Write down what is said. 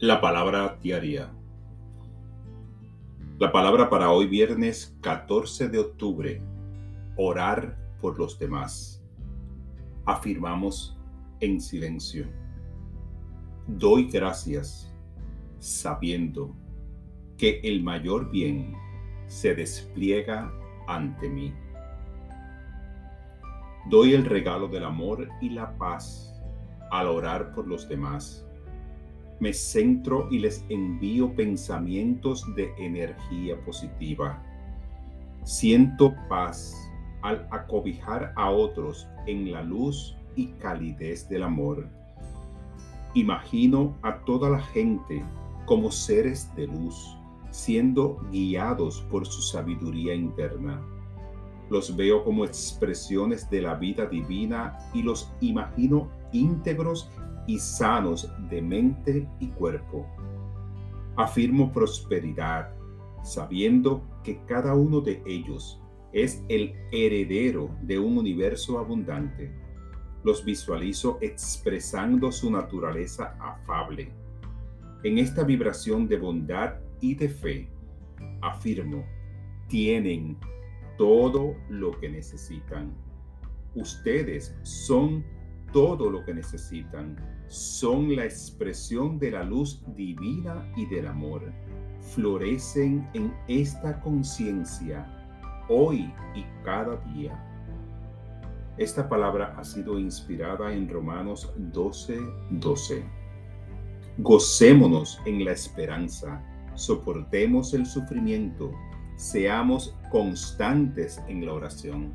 La palabra diaria. La palabra para hoy viernes 14 de octubre. Orar por los demás. Afirmamos en silencio. Doy gracias sabiendo que el mayor bien se despliega ante mí. Doy el regalo del amor y la paz al orar por los demás me centro y les envío pensamientos de energía positiva. Siento paz al acobijar a otros en la luz y calidez del amor. Imagino a toda la gente como seres de luz, siendo guiados por su sabiduría interna. Los veo como expresiones de la vida divina y los imagino íntegros y sanos de mente y cuerpo. Afirmo prosperidad, sabiendo que cada uno de ellos es el heredero de un universo abundante. Los visualizo expresando su naturaleza afable. En esta vibración de bondad y de fe, afirmo, tienen todo lo que necesitan. Ustedes son todo lo que necesitan. Son la expresión de la luz divina y del amor. Florecen en esta conciencia hoy y cada día. Esta palabra ha sido inspirada en Romanos 12, 12. Gocémonos en la esperanza, soportemos el sufrimiento, seamos constantes en la oración